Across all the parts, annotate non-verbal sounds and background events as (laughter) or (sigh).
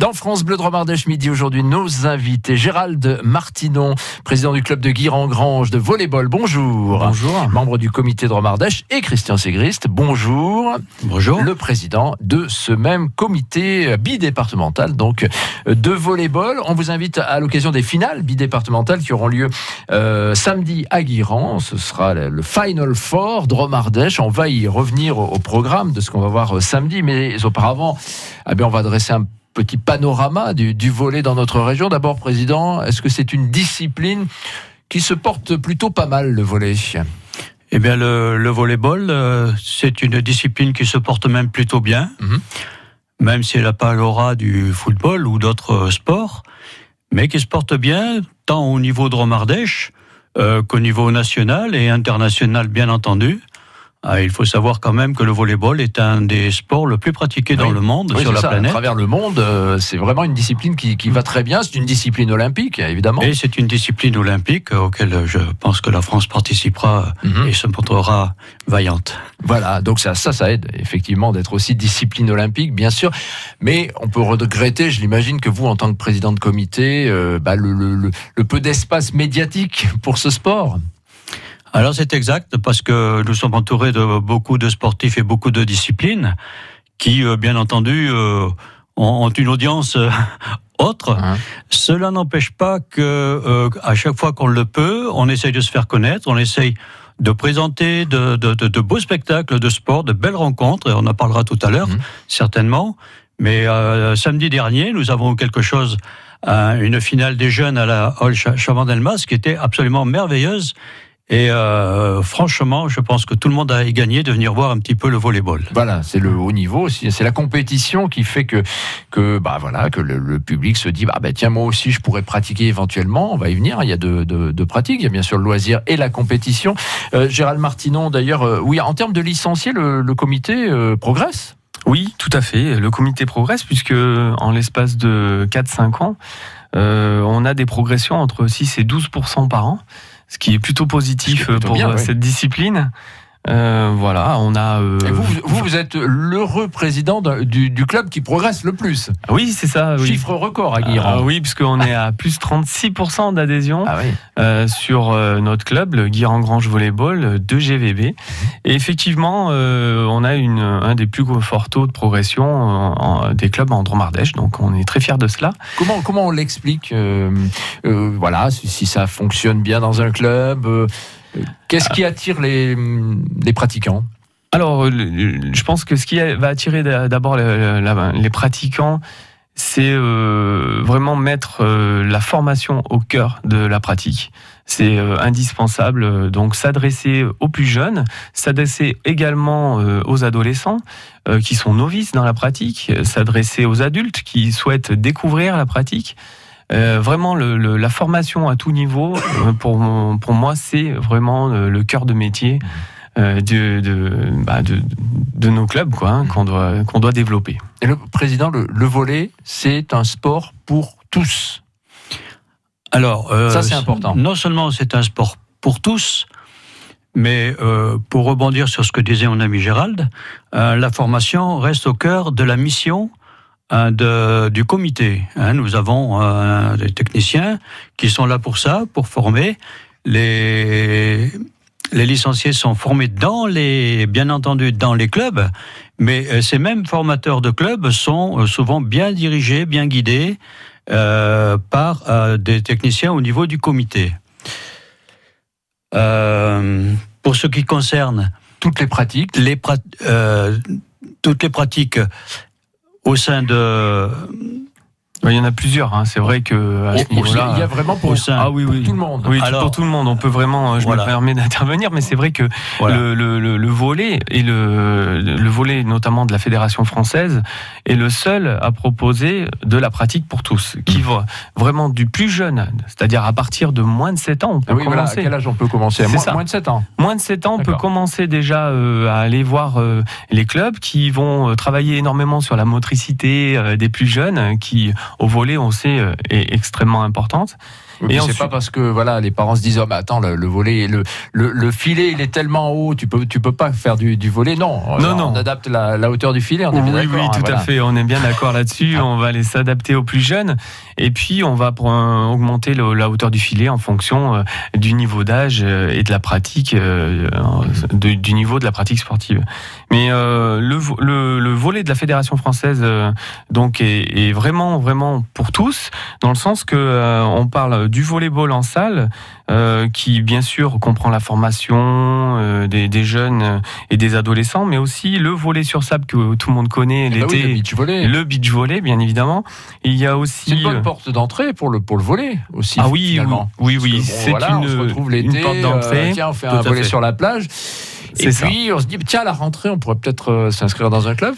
Dans France Bleu Dromardèche midi aujourd'hui, nos invités Gérald Martinon, président du club de Guirangrange de volleyball. Bonjour. Bonjour. Membre du comité Dromardèche et Christian Ségrist. Bonjour. Bonjour. Le président de ce même comité bidépartemental donc de volleyball. On vous invite à l'occasion des finales bidépartementales qui auront lieu euh, samedi à Guiran. Ce sera le Final Four Dromardèche. On va y revenir au, programme de ce qu'on va voir euh, samedi, mais auparavant, eh bien, on va dresser un petit panorama du, volet dans notre région. D'abord, Président, est-ce que c'est une discipline qui se porte plutôt pas mal, le volet? Eh bien, le, le volleyball, euh, c'est une discipline qui se porte même plutôt bien, mhm. même si elle n'a pas l'aura du football ou d'autres sports, mais qui se porte bien tant au niveau de Romardèche euh, qu'au niveau national et international, bien entendu. Ah, il faut savoir quand même que le volleyball est un des sports le plus pratiqués dans le monde, sur la planète. À travers le monde, euh, c'est vraiment une discipline qui, va très bien. C'est une discipline olympique, évidemment. Et c'est une discipline olympique auquel je pense que la France participera mhm. et se montrera vaillante. Voilà, donc ça, ça, ça aide effectivement d'être aussi discipline olympique, bien sûr. Mais on peut regretter, je l'imagine, que vous, en tant que président de comité, euh, bah, le peu d'espace médiatique pour ce sport. Alors c'est exact parce que nous sommes entourés de beaucoup de sportifs et beaucoup de disciplines qui, euh, bien entendu, euh, ont une audience euh, autre. Hein. Cela n'empêche pas que à chaque fois qu'on le peut, on essaye de se faire connaître, on essaye de présenter de, de, de, beaux spectacles de sport, de belles rencontres, et on en parlera tout à l'heure, mmh. certainement. Mais samedi dernier, nous avons quelque chose, une finale des jeunes à la Hall Chavandelmas qui était absolument merveilleuse et euh, franchement, je pense que tout le monde a gagné de venir voir un petit peu le volleyball. Voilà, c'est le haut niveau, c'est la compétition qui fait que que bah voilà que le, public se dit bah, bah, tiens moi aussi je pourrais pratiquer éventuellement. On va y venir. Il y a deux de, pratiques. Il y a bien sûr le loisir et la compétition. Euh, Gérald Martinon, d'ailleurs, euh, oui, en termes de licenciés, le, comité progresse? Oui, tout à fait. Le comité progresse puisque en l'espace de 4-5 ans, on a des progressions entre 6 et 12% par an ce qui est plutôt positif pour cette discipline. Euh, voilà, on a. Euh, vous, vous, êtes l'heureux président du, club qui progresse le plus. Ah oui, c'est ça. Chiffre record à Guiran. Ah, oui, puisqu'on est à plus 36% d'adhésion ah euh, sur notre club, le Guiran Grange Volleyball de GVB. Et effectivement, on a une, un des plus forts taux de progression des clubs en Dromardèche. Donc, on est très fiers de cela. Comment, comment on l'explique Voilà, si, si, ça fonctionne bien dans un club Qu'est-ce qui attire les, pratiquants? Alors, je pense que ce qui va attirer d'abord les pratiquants, c'est euh, vraiment mettre euh, la formation au cœur de la pratique. C'est euh, indispensable, donc s'adresser aux plus jeunes, s'adresser également aux adolescents qui sont novices dans la pratique, s'adresser aux adultes qui souhaitent découvrir la pratique. Euh, vraiment, le, la formation à tout niveau, euh, pour, pour moi, c'est vraiment le, cœur de métier euh, de, de, bah, de, de, nos clubs quoi, hein, qu'on doit, qu'on doit développer. Et le président, le, le volet, c'est un sport pour tous. Alors, ça c'est important. Non seulement c'est un sport pour tous, mais euh, pour rebondir sur ce que disait mon ami Gérald, euh, la formation reste au cœur de la mission de, du comité. Hein, nous avons euh, des techniciens qui sont là pour ça, pour former. Les, les licenciés sont formés dans les, bien entendu, dans les clubs, mais euh, ces mêmes formateurs de clubs sont euh, souvent bien dirigés, bien guidés euh, par euh, des techniciens au niveau du comité. Euh, pour ce qui concerne toutes les pratiques, les toutes les pratiques au sein de il y en a plusieurs. Hein. C'est vrai que il y a vraiment pour, ah, oui, oui. tout le monde. Oui, pour tout le monde. On peut vraiment. Je me permets d'intervenir, mais c'est vrai que le, le, le, volet et le, le volet notamment de la fédération française est le seul à proposer de la pratique pour tous, qui mm. va vraiment du plus jeune, c'est-à-dire à partir de moins de 7 ans, on peut ah commencer. à quel âge on peut commencer? Moins, ça. moins de 7 ans. Moins de 7 ans, on peut commencer déjà euh, à aller voir euh, les clubs qui vont euh, travailler énormément sur la motricité des plus jeunes, qui au volet, on sait, est extrêmement importante. Et c'est pas parce que voilà les parents se disent oh mais attends le, volet le, le, filet il est tellement haut tu peux tu peux pas faire du, du volet. Non. Non non. on adapte la, la hauteur du filet on est bien oui oui tout à fait. On est bien d'accord là-dessus. On va aller s'adapter aux plus jeunes. Et puis on va augmenter la hauteur du filet en fonction euh, du niveau d'âge euh, et de la pratique euh, du niveau de la pratique sportive. Mais le, le, volet de la fédération française donc est, est, vraiment vraiment pour tous dans le sens que on parle du volleyball en salle, euh, qui bien sûr comprend la formation euh, des, jeunes et des adolescents, mais aussi le volley sur sable que tout le monde connaît eh ben l'été, le beach volley, le beach volley bien évidemment. il y a aussi une bonne euh, porte d'entrée pour le pour le volley aussi. Ah oui, oui, oui, c'est une, porte d'entrée. tiens, on fait un volley sur la plage. Et puis, on se dit, tiens, à la rentrée, on pourrait peut-être euh, s'inscrire dans un club.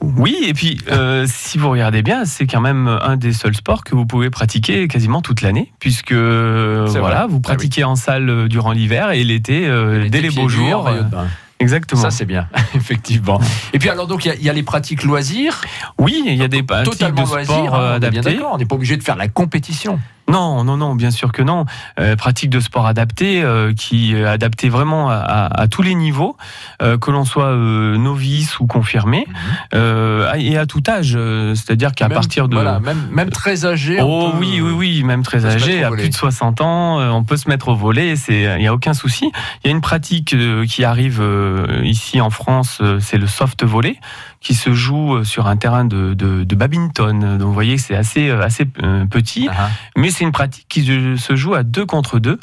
oui, et puis, euh, si vous regardez bien, c'est quand même un des seuls sports que vous pouvez pratiquer quasiment toute l'année, puisque voilà, vous ah pratiquez en salle euh, durant l'hiver et l'été, dès les beaux jours. Exactement. Ça, c'est bien, (laughs) effectivement. Et puis, alors, donc, il y, a les pratiques loisirs. Oui, il y a des pratiques de sport hein, adaptés. On n'est pas obligé de faire la compétition. Non, non, non, bien sûr que non. Euh, pratique de sport adapté, euh, qui est adapté vraiment à, tous les niveaux, euh, que l'on soit novice ou confirmé, mhm. et à tout âge. C'est-à-dire qu'à partir de voilà, même, même très âgé. Oh oui, oui, oui, même très âgé, à plus de 60 ans, on peut se mettre au volet. Il n'y a aucun souci. Il y a une pratique qui arrive ici en France, c'est le soft volley qui se joue sur un terrain de, de, badminton. Donc vous voyez, c'est assez, assez petit, ah ah. mais c'est une pratique qui se joue à deux contre deux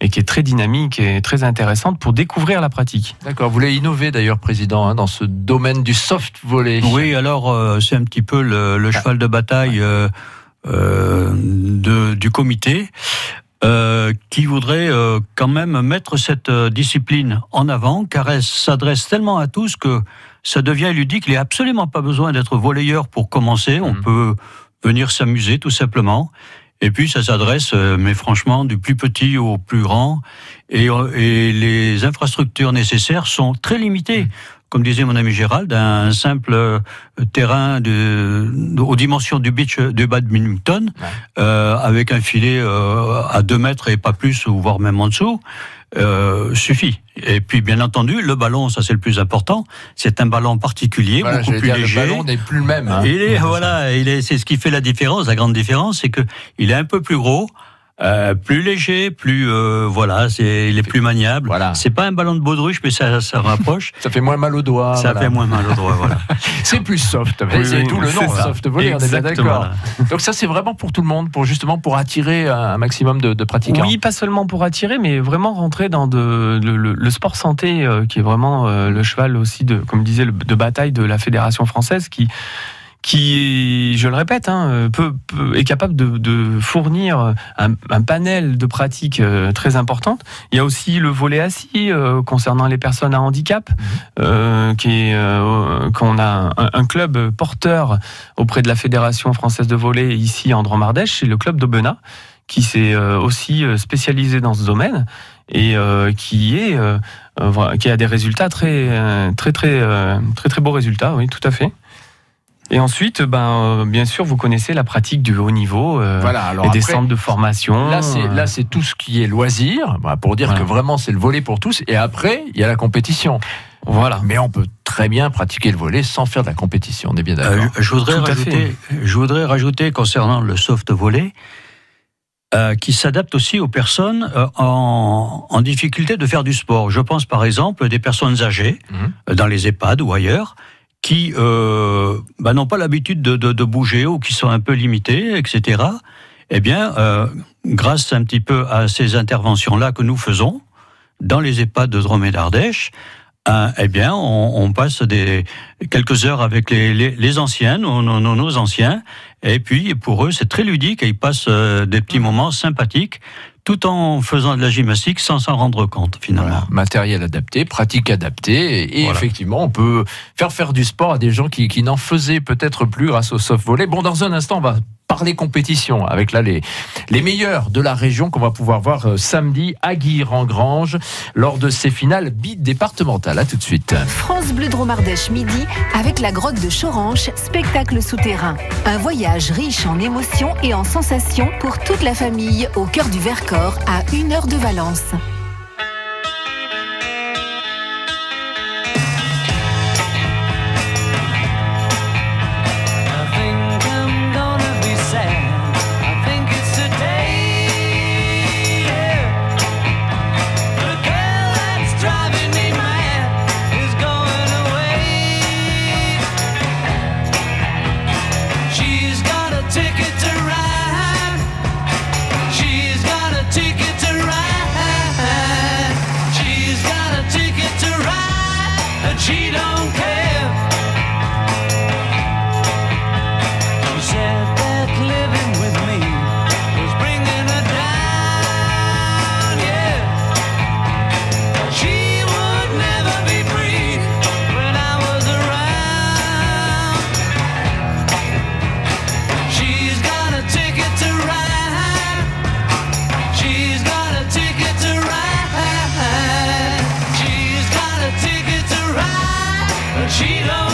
et qui est très dynamique et très intéressante pour découvrir la pratique. D'accord. Vous voulez innover d'ailleurs, Président, hein, dans ce domaine du soft volley. Oui, alors euh, c'est un petit peu le, ah. cheval de bataille euh, euh, de, du comité. Qui voudrait quand même mettre cette discipline en avant, car elle s'adresse tellement à tous que ça devient ludique. Il n'y a absolument pas besoin d'être volleyeur pour commencer. On mmh. peut venir s'amuser tout simplement. Et puis ça s'adresse, euh, mais franchement, du plus petit au plus grand. Et, euh, et les infrastructures nécessaires sont très limitées. Comme disait mon ami Gérald, un simple euh, terrain de, aux dimensions du beach du badminton, euh, avec un filet euh, à 2 mètres et pas plus, ou voire même en dessous, euh, suffit. Et puis, bien entendu, le ballon, ça c'est le plus important. C'est un ballon particulier, beaucoup plus léger. Le ballon n'est plus le même. Hein. Il est, (laughs) voilà, il est, c'est ce qui fait la différence. La grande différence, c'est que il est un peu plus gros. Euh, plus léger, plus euh, voilà, c'est il est plus maniable. Voilà. C'est pas un ballon de baudruche, mais ça, ça rapproche. (laughs) ça fait moins mal aux doigts. Ça fait moins mal aux doigts, voilà. (laughs) c'est plus soft. c'est tout le nom, soft volley. d'accord. Donc ça, c'est vraiment pour tout le monde, pour justement pour attirer un maximum de, de pratiquants. Oui, pas seulement pour attirer, mais vraiment rentrer dans de, le, sport santé, euh, qui est vraiment le cheval aussi de, comme disait, de bataille de la fédération française, qui qui, je le répète, hein, peut, est capable de, fournir un, panel de pratiques euh, très importantes. Il y a aussi le volet assis euh, concernant les personnes à handicap, mhm. euh, qui est qu'on a un, club porteur auprès de la Fédération française de volet ici en Dromardèche, c'est le club d'Aubenas, qui s'est aussi spécialisé dans ce domaine et qui est qui a des résultats très très très très très beaux résultats, oui, tout à fait. Et ensuite, ben, euh, bien sûr, vous connaissez la pratique du haut niveau euh, voilà, et des centres de formation. Là, c'est là, c'est tout ce qui est loisir, bah, pour dire que vraiment c'est le volet pour tous. Et après, il y a la compétition. Voilà. Mais on peut très bien pratiquer le volet sans faire de la compétition. On est bien d'accord. Euh, je voudrais rajouter, je voudrais rajouter concernant le soft volley. qui s'adapte aussi aux personnes en, en, difficulté de faire du sport. Je pense par exemple des personnes âgées mmh. dans les EHPAD ou ailleurs qui euh, bah, n'ont pas l'habitude de, de, de, bouger ou qui sont un peu limités, etc. Eh bien, euh, grâce un petit peu à ces interventions-là que nous faisons dans les EHPAD de Drôme d'Ardèche, hein, eh bien, on, on, passe des quelques heures avec les, les, les anciens, nos, nos, nos, anciens, et puis pour eux, c'est très ludique et ils passent euh, des petits moments sympathiques tout en faisant de la gymnastique sans s'en rendre compte finalement. Matériel adapté, pratique adaptée, et, effectivement, on peut faire faire du sport à des gens qui, qui n'en faisaient peut-être plus grâce au soft volley. Bon, dans un instant, on va par les compétitions, avec là les, les meilleurs de la région qu'on va pouvoir voir euh, samedi à Guire-en-Grange lors de ces finales bi-départementales. À tout de suite. France Bleu Dromardèche midi avec la grotte de Choranche, spectacle souterrain. Un voyage riche en émotions et en sensations pour toute la famille au cœur du Vercors à une heure de Valence. cheetah.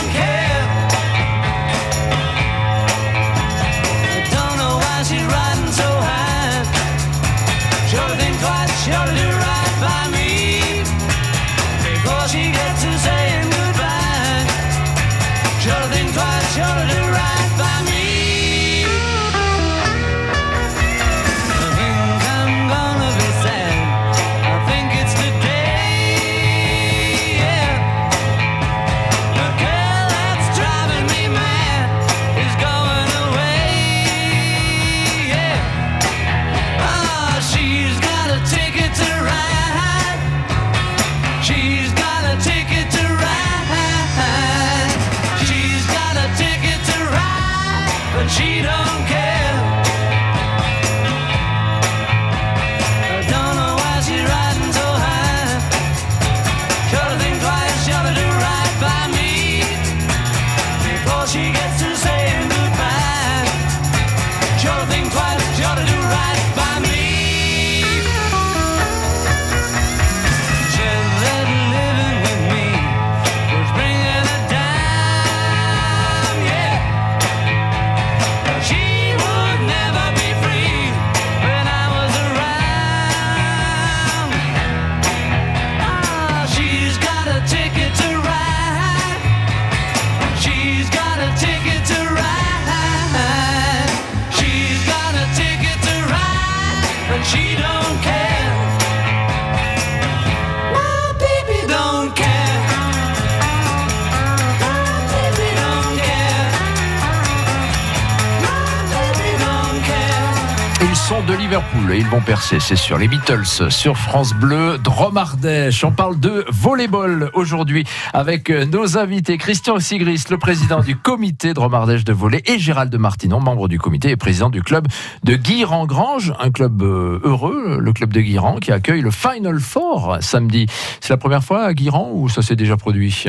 De Liverpool et ils vont percer, c'est sûr. Les Beatles sur France Bleu, Dromardèche. On parle de volleyball aujourd'hui avec nos invités Christian Sigris, le président du comité Dromardèche de volley et Gérald de Martinon, membre du comité et président du club de Guiran-Grange, un club euh, heureux, le club de Guiran qui accueille le Final Four samedi. C'est la première fois à Guiran ou ça s'est déjà produit?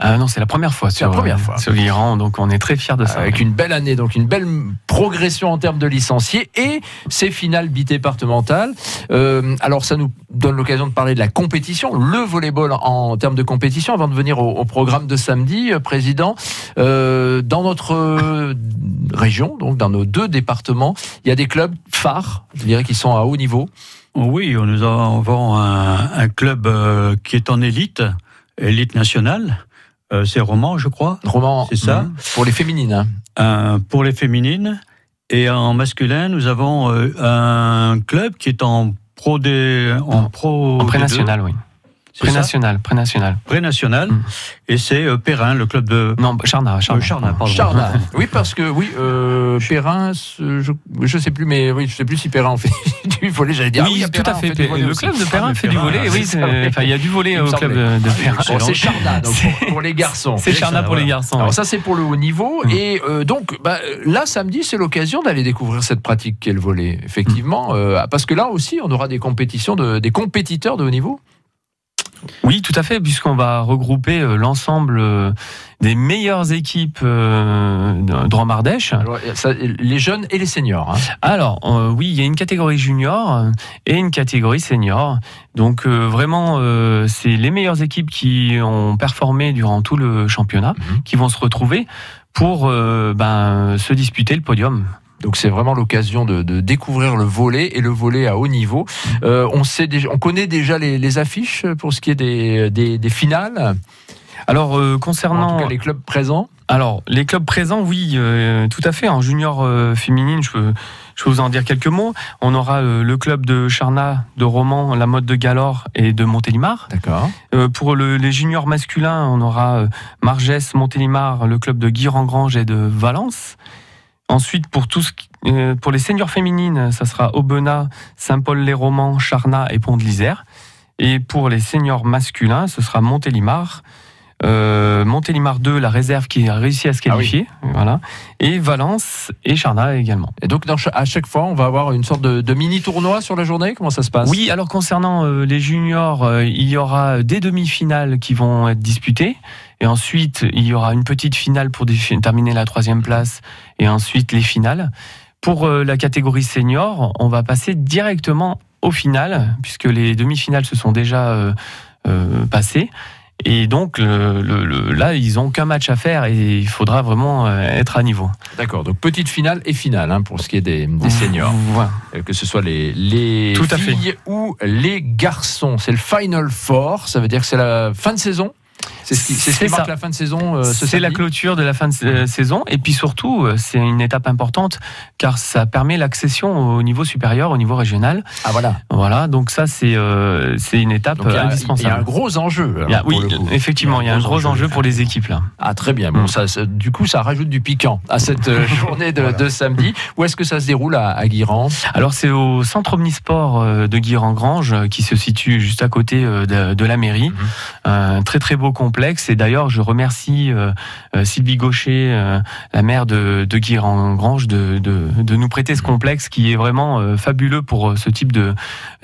Ah non, c'est la première fois sur, la première euh, fois. sur l'Iran, donc on est très fiers de ça. Avec une belle année, donc une belle progression en termes de licenciés et ces finales bidépartementales. Euh, alors ça nous donne l'occasion de parler de la compétition, le volleyball en, termes de compétition, avant de venir au, programme de samedi, euh, Président. Euh, dans notre région, donc dans nos deux départements, il y a des clubs phares, je dirais, qui sont à haut niveau. Oui, nous avons un, un club qui est en élite, élite nationale euh, c'est roman, je crois. Roman, c'est ça. Mhm. Pour les féminines. Hein. Euh, pour les féminines. Et en masculin, nous avons euh, un club qui est en pro des, en pro. En pré-national, oui. Pré-national, pré-national. Pré-national. Mm. Et c'est euh, Perrin, le club de. Non, Charna. Charna, Charna, pardon. Charna. (laughs) oui, parce que, oui, euh, Perrin, je ne sais plus, mais oui, je sais plus si Perrin en fait (laughs) du volet, j'allais dire. Oui, ah tout à fait. Le club de Perrin fait du volet, oui. Enfin, il y a du volet au club de Perrin. c'est Charna, donc pour, les garçons. (laughs) C'est Charna pour les garçons. Alors, ça, c'est pour le haut niveau. Mm. Et euh, donc, bah, là, samedi, c'est l'occasion d'aller découvrir cette pratique qu'est le volet, effectivement. Mm. parce que là aussi, on aura des compétitions, de, des compétiteurs de haut niveau. Oui, tout à fait, puisqu'on va regrouper euh, l'ensemble euh, des meilleures équipes euh, de. Alors, ça, les jeunes et les seniors. hein. Alors, euh, oui, il y a une catégorie junior et une catégorie senior. Donc, euh, vraiment, euh, c'est les meilleures équipes qui ont performé durant tout le championnat Mhm. qui vont se retrouver pour ben, se disputer le podium. Donc c'est vraiment l'occasion de, de découvrir le volet et le volet à haut niveau. Euh, on sait déjà, on connaît déjà les, les affiches pour ce qui est des, des, des finales. Alors, euh, En concernant. tout cas, les clubs présents. Alors, les clubs présents, oui, euh, tout à fait. En junior féminine, je peux, je peux vous en dire quelques mots. On aura le club de Charnat, de Romans, la mode de Galore et de Montélimar. D'accord. Pour le- les juniors masculins, on aura Margès, Montélimar, le club de Guy-Rengrange et de Valence. Ensuite, pour, tout ce qui- euh, pour les seniors féminines, ça sera Aubenas, Saint-Paul-les-Romans, Charnat et Pont-de-l'Isère. Et pour les seniors masculins, ce sera Montélimar. Euh, Montélimar 2, la réserve qui a réussi à se Ah oui. qualifier, voilà, et Valence et Charnat également. Et donc dans à chaque fois, on va avoir une sorte de, de mini tournoi sur la journée. Comment ça se passe? Oui, alors concernant euh, les juniors, euh, il y aura des demi-finales qui vont être disputées. Et ensuite, il y aura une petite finale pour terminer la troisième place. Et ensuite, les finales. Pour la catégorie senior, on va passer directement aux finales, puisque les demi-finales se sont déjà euh, euh, passées. Et donc, le- le- là, ils ont qu'un match à faire et il faudra vraiment euh, être à niveau. D'accord. Donc petite finale et finale hein, pour ce qui est des, des seniors, Voilà. Euh, que ce soit les les Tout à filles ou les garçons. C'est le final four. Ça veut dire que c'est la fin de saison. C'est ce qui, c'est ce qui C'est marque la fin de saison. euh, ce C'est la clôture de la fin de sa- saison et puis surtout euh, c'est une étape importante car ça permet l'accession au niveau supérieur, au niveau régional. Ah voilà. Voilà, donc ça c'est euh, c'est une étape Donc il a, il y a un indispensable. gros enjeu. alors, Il y a- pour oui, effectivement, il y a un gros enjeu pour les équipes là. Ah très bien. Bon, Mm. ça, ça- du coup, ça rajoute du piquant à cette euh, (laughs) journée de, de samedi. Où est-ce que ça se déroule à, à Guiran? Alors c'est au centre omnisport euh, de Guy-Rengrange euh, qui se situe juste à côté euh, de, de la mairie. Mhm. Un très très beau complexe et d'ailleurs je remercie euh, euh, Sylvie Gaucher, euh, la maire de, de Guy-Rengrange, de, de, de nous prêter ce complexe qui est vraiment euh, fabuleux pour ce type de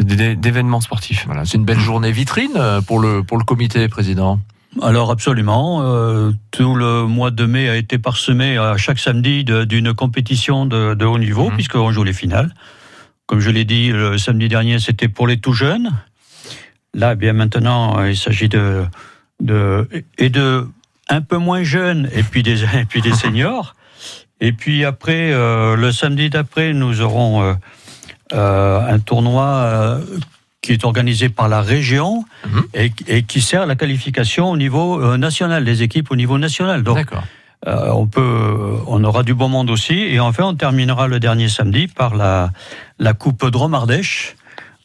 de- d'événements sportifs. Voilà, c'est une belle journée vitrine pour le pour le comité président. Alors absolument, euh, tout le mois de mai a été parsemé à chaque samedi de- d'une compétition de, de haut niveau, Mhm. puisqu'on joue les finales. Comme je l'ai dit, le samedi dernier, c'était pour les tout jeunes. Là, eh bien maintenant, il s'agit de, de et de un peu moins jeunes et puis des (laughs) et puis des seniors. Et puis après, euh, le samedi d'après, nous aurons euh, euh, un tournoi qui est organisé par la région Mhm. et, et qui sert à la qualification au niveau national, des équipes au niveau national. Donc, on peut, on aura du bon monde aussi. Et enfin, on terminera le dernier samedi par la, la Coupe Dromardèche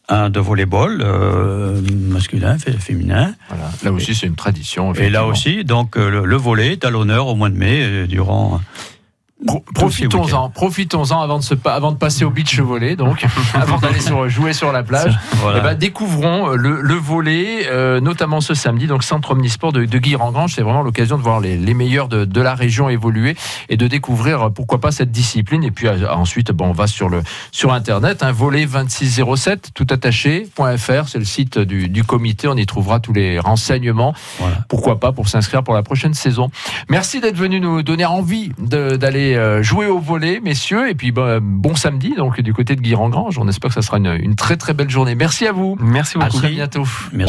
hein, de volleyball euh, masculin, fé- féminin. Voilà. Là aussi, c'est une tradition. Et là aussi, donc euh, le, le volley est à l'honneur au mois de mai euh, durant. Pro- Profitons-en, profitons-en avant de se avant de passer au beach volley, donc (laughs) avant d'aller sur- jouer sur la plage. (laughs) Voilà. Eh ben, découvrons euh, le, le volet, euh, notamment ce samedi, donc Centre Omnisport de, de Guy-Rengrange. C'est vraiment l'occasion de voir les, les meilleurs de, de la région évoluer et de découvrir euh, pourquoi pas cette discipline. Et puis euh, ensuite, bon, on va sur le sur internet, un volet 2607 tout attaché.fr, c'est le site du, du comité. On y trouvera tous les renseignements. Voilà. Pourquoi pas pour s'inscrire pour la prochaine saison. Merci d'être venu nous donner envie d'aller euh, jouer au volet, messieurs. Et puis bah, bon samedi, donc du côté de Guy-Rengrange. On espère que ça sera une, une très très belle journée. Merci à vous. Merci À beaucoup. très bientôt.